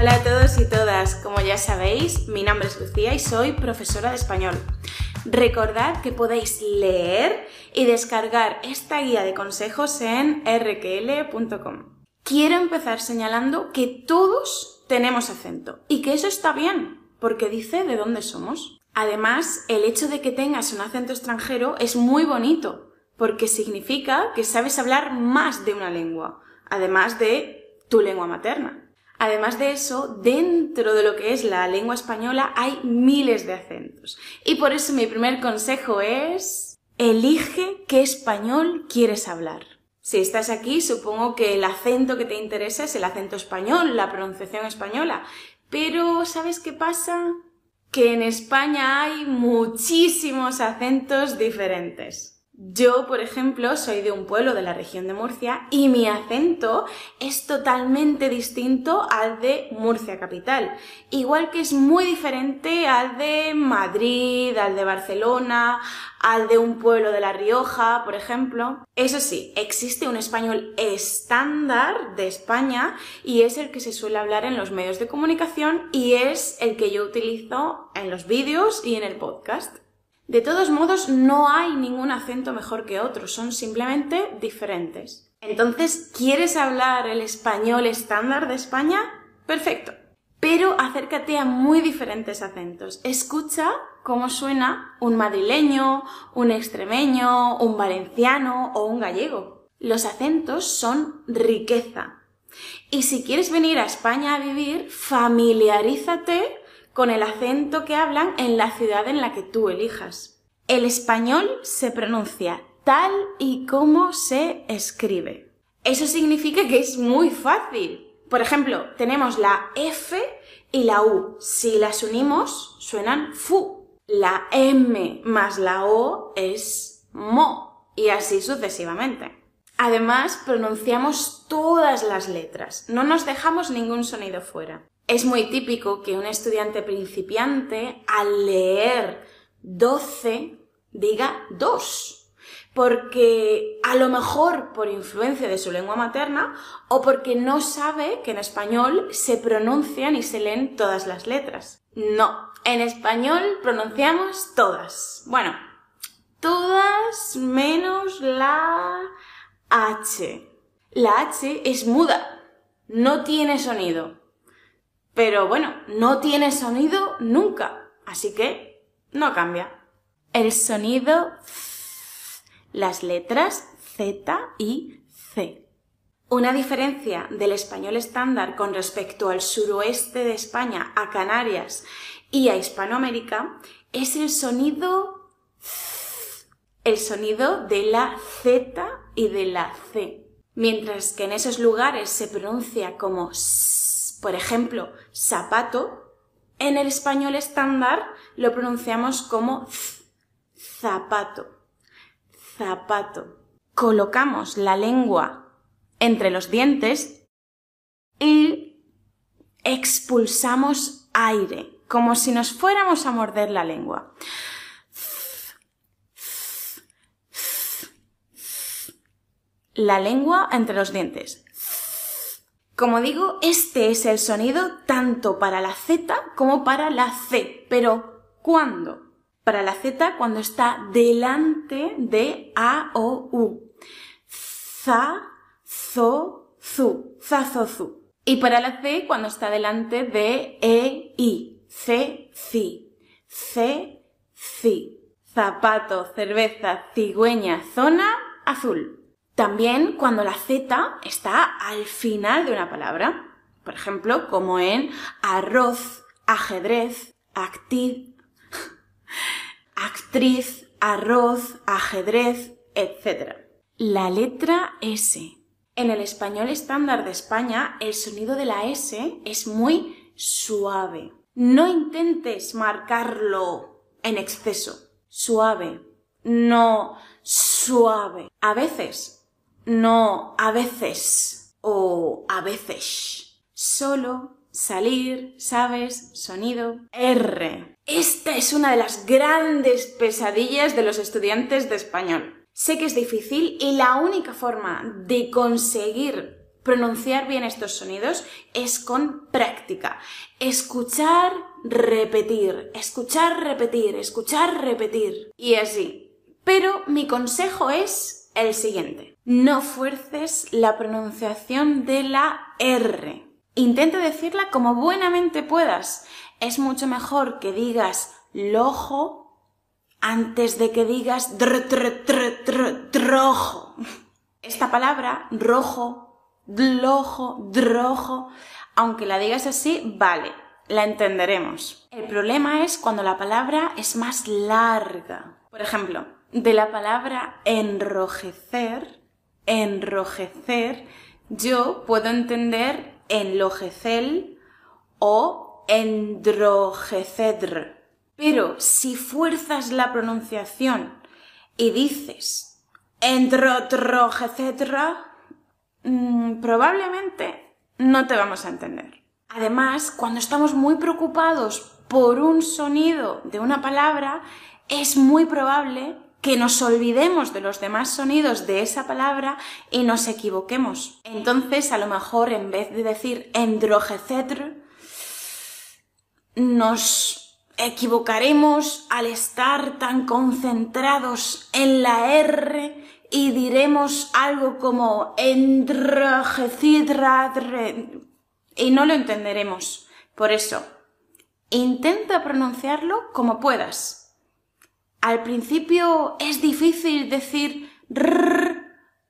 Hola a todos y todas, como ya sabéis, mi nombre es Lucía y soy profesora de español. Recordad que podéis leer y descargar esta guía de consejos en rql.com. Quiero empezar señalando que todos tenemos acento y que eso está bien, porque dice de dónde somos. Además, el hecho de que tengas un acento extranjero es muy bonito, porque significa que sabes hablar más de una lengua, además de tu lengua materna. Además de eso, dentro de lo que es la lengua española hay miles de acentos. Y por eso mi primer consejo es, elige qué español quieres hablar. Si estás aquí, supongo que el acento que te interesa es el acento español, la pronunciación española. Pero, ¿sabes qué pasa? Que en España hay muchísimos acentos diferentes. Yo, por ejemplo, soy de un pueblo de la región de Murcia y mi acento es totalmente distinto al de Murcia capital. Igual que es muy diferente al de Madrid, al de Barcelona, al de un pueblo de La Rioja, por ejemplo. Eso sí, existe un español estándar de España y es el que se suele hablar en los medios de comunicación y es el que yo utilizo en los vídeos y en el podcast. De todos modos, no hay ningún acento mejor que otro, son simplemente diferentes. Entonces, ¿quieres hablar el español estándar de España? Perfecto. Pero acércate a muy diferentes acentos. Escucha cómo suena un madrileño, un extremeño, un valenciano o un gallego. Los acentos son riqueza. Y si quieres venir a España a vivir, familiarízate con el acento que hablan en la ciudad en la que tú elijas. El español se pronuncia tal y como se escribe. Eso significa que es muy fácil. Por ejemplo, tenemos la F y la U. Si las unimos, suenan fu. La M más la O es mo. Y así sucesivamente. Además, pronunciamos todas las letras. No nos dejamos ningún sonido fuera. Es muy típico que un estudiante principiante al leer 12 diga 2, porque a lo mejor por influencia de su lengua materna o porque no sabe que en español se pronuncian y se leen todas las letras. No, en español pronunciamos todas. Bueno, todas menos la H. La H es muda, no tiene sonido. Pero bueno, no tiene sonido nunca, así que no cambia. El sonido las letras Z y C. Una diferencia del español estándar con respecto al suroeste de España, a Canarias y a Hispanoamérica es el sonido el sonido de la Z y de la C. Mientras que en esos lugares se pronuncia como S por ejemplo, zapato, en el español estándar lo pronunciamos como zapato, zapato. Colocamos la lengua entre los dientes y expulsamos aire, como si nos fuéramos a morder la lengua. La lengua entre los dientes. Como digo, este es el sonido tanto para la Z como para la C. Pero, ¿cuándo? Para la Z cuando está delante de A o U. Za, zo, zu. Za, zo, zu. Y para la C cuando está delante de E, I. C, ci. C, ci. Zapato, cerveza, cigüeña, zona, azul. También cuando la Z está al final de una palabra. Por ejemplo, como en arroz, ajedrez, actriz, actriz, arroz, ajedrez, etc. La letra S. En el español estándar de España, el sonido de la S es muy suave. No intentes marcarlo en exceso. Suave. No suave. A veces no a veces o a veces. Solo, salir, sabes, sonido. R. Esta es una de las grandes pesadillas de los estudiantes de español. Sé que es difícil y la única forma de conseguir pronunciar bien estos sonidos es con práctica. Escuchar, repetir, escuchar, repetir, escuchar, repetir. Y así. Pero mi consejo es el siguiente. No fuerces la pronunciación de la R. Intenta decirla como buenamente puedas. Es mucho mejor que digas lojo antes de que digas dr, dr, dr, drojo. Esta palabra, rojo, Dlojo, drojo, aunque la digas así, vale, la entenderemos. El problema es cuando la palabra es más larga. Por ejemplo, de la palabra enrojecer, enrojecer, yo puedo entender enlojecel o endrojecedr. Pero si fuerzas la pronunciación y dices endrotrojecedra, Mm, probablemente no te vamos a entender. Además, cuando estamos muy preocupados por un sonido de una palabra, es muy probable que nos olvidemos de los demás sonidos de esa palabra y nos equivoquemos. Entonces, a lo mejor en vez de decir endrojecetr, nos equivocaremos al estar tan concentrados en la R y diremos algo como y no lo entenderemos. Por eso, intenta pronunciarlo como puedas. Al principio es difícil decir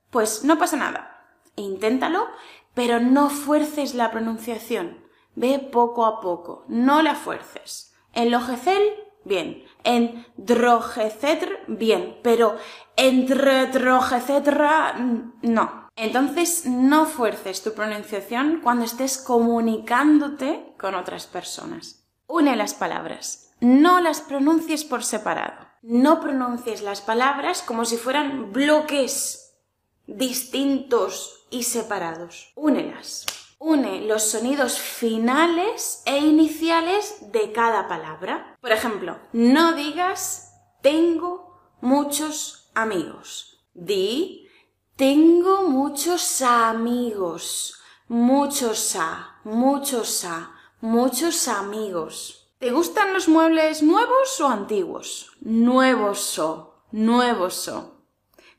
pues no pasa nada. Inténtalo, pero no fuerces la pronunciación. Ve poco a poco, no la fuerces. Enlojecel, bien. En drojecetr, bien. Pero entre etcétera, no. Entonces no fuerces tu pronunciación cuando estés comunicándote con otras personas. Une las palabras. No las pronuncies por separado. No pronuncies las palabras como si fueran bloques distintos y separados. Únelas. Une los sonidos finales e iniciales de cada palabra. Por ejemplo, no digas tengo muchos amigos. Di, tengo muchos amigos. Muchos a, muchos a, muchos amigos. ¿Te gustan los muebles nuevos o antiguos? Nuevos o, nuevos o.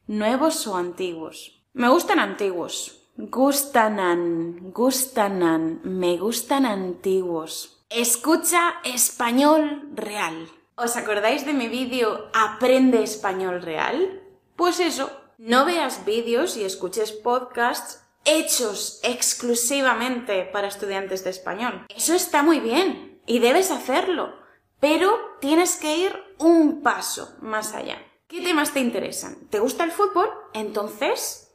Nuevos o antiguos. Me gustan antiguos. Gustanan, gustanan, me gustan antiguos. Escucha español real. ¿Os acordáis de mi vídeo Aprende español real? Pues eso, no veas vídeos y escuches podcasts hechos exclusivamente para estudiantes de español. Eso está muy bien y debes hacerlo, pero tienes que ir un paso más allá. ¿Qué temas te interesan? ¿Te gusta el fútbol? Entonces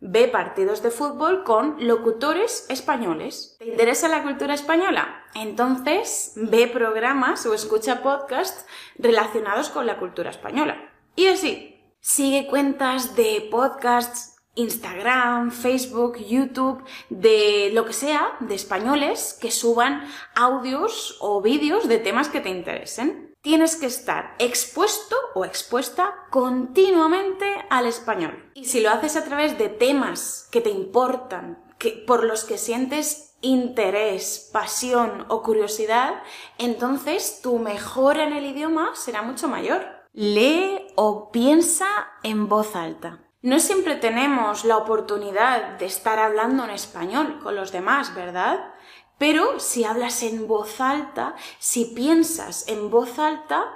Ve partidos de fútbol con locutores españoles. ¿Te interesa la cultura española? Entonces ve programas o escucha podcasts relacionados con la cultura española. Y así, sigue cuentas de podcasts, Instagram, Facebook, YouTube, de lo que sea, de españoles que suban audios o vídeos de temas que te interesen tienes que estar expuesto o expuesta continuamente al español. Y si lo haces a través de temas que te importan, que, por los que sientes interés, pasión o curiosidad, entonces tu mejora en el idioma será mucho mayor. Lee o piensa en voz alta. No siempre tenemos la oportunidad de estar hablando en español con los demás, ¿verdad? Pero si hablas en voz alta, si piensas en voz alta,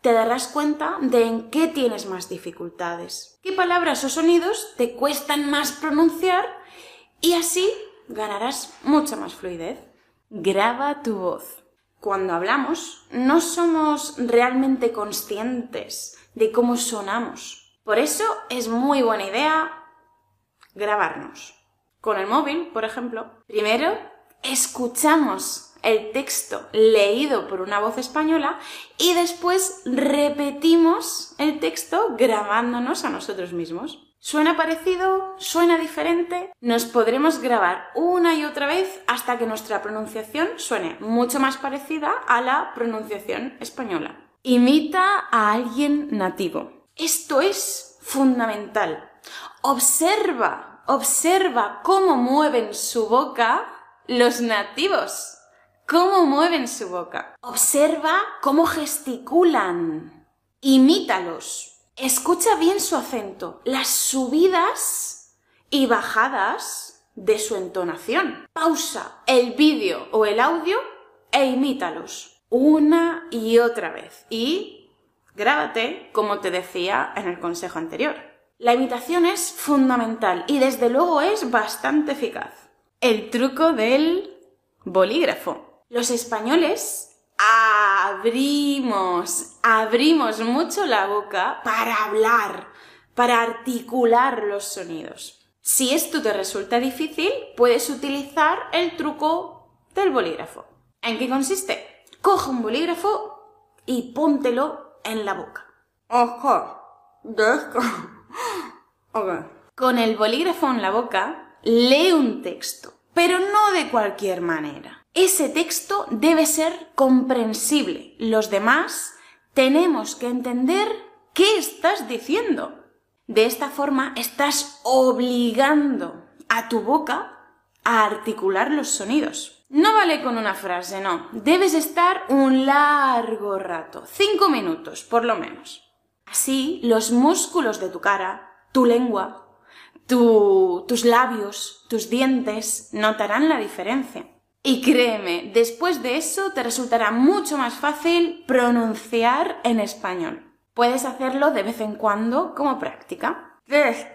te darás cuenta de en qué tienes más dificultades, qué palabras o sonidos te cuestan más pronunciar y así ganarás mucha más fluidez. Graba tu voz. Cuando hablamos, no somos realmente conscientes de cómo sonamos. Por eso es muy buena idea grabarnos. Con el móvil, por ejemplo, primero escuchamos el texto leído por una voz española y después repetimos el texto grabándonos a nosotros mismos. ¿Suena parecido? ¿Suena diferente? Nos podremos grabar una y otra vez hasta que nuestra pronunciación suene mucho más parecida a la pronunciación española. Imita a alguien nativo. Esto es fundamental. Observa Observa cómo mueven su boca los nativos. Cómo mueven su boca. Observa cómo gesticulan. Imítalos. Escucha bien su acento, las subidas y bajadas de su entonación. Pausa el vídeo o el audio e imítalos una y otra vez. Y grábate, como te decía en el consejo anterior. La imitación es fundamental y desde luego es bastante eficaz. El truco del bolígrafo. Los españoles abrimos, abrimos mucho la boca para hablar, para articular los sonidos. Si esto te resulta difícil, puedes utilizar el truco del bolígrafo. ¿En qué consiste? Coge un bolígrafo y póntelo en la boca. Ojo, Con el bolígrafo en la boca, lee un texto, pero no de cualquier manera ese texto debe ser comprensible. Los demás tenemos que entender qué estás diciendo. De esta forma estás obligando a tu boca a articular los sonidos. No vale con una frase, no. Debes estar un largo rato, cinco minutos por lo menos. Así los músculos de tu cara, tu lengua, tus labios, tus dientes notarán la diferencia. Y créeme, después de eso te resultará mucho más fácil pronunciar en español. Puedes hacerlo de vez en cuando como práctica.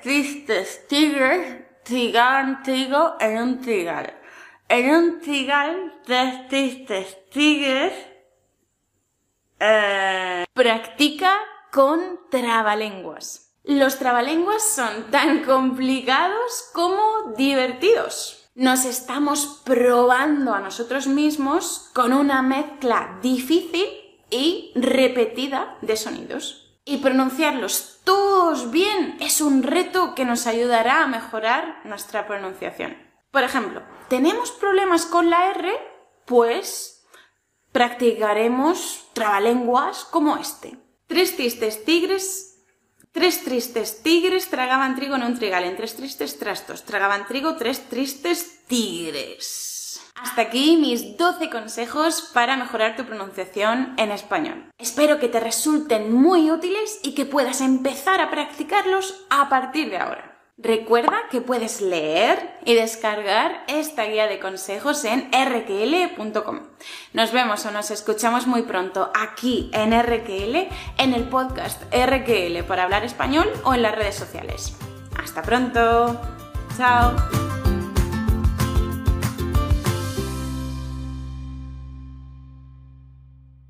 Tristes tigres trigo en un trigal. En un trigal, tres tristes tigres. Eh, practica con trabalenguas. Los trabalenguas son tan complicados como divertidos nos estamos probando a nosotros mismos con una mezcla difícil y repetida de sonidos. Y pronunciarlos todos bien es un reto que nos ayudará a mejorar nuestra pronunciación. Por ejemplo, ¿tenemos problemas con la R? Pues practicaremos trabalenguas como este. Tres tristes tigres Tres tristes tigres tragaban trigo en un trigal. En tres tristes trastos tragaban trigo tres tristes tigres. Hasta aquí mis 12 consejos para mejorar tu pronunciación en español. Espero que te resulten muy útiles y que puedas empezar a practicarlos a partir de ahora. Recuerda que puedes leer y descargar esta guía de consejos en rql.com. Nos vemos o nos escuchamos muy pronto aquí en RQL, en el podcast RQL para hablar español o en las redes sociales. Hasta pronto. Chao.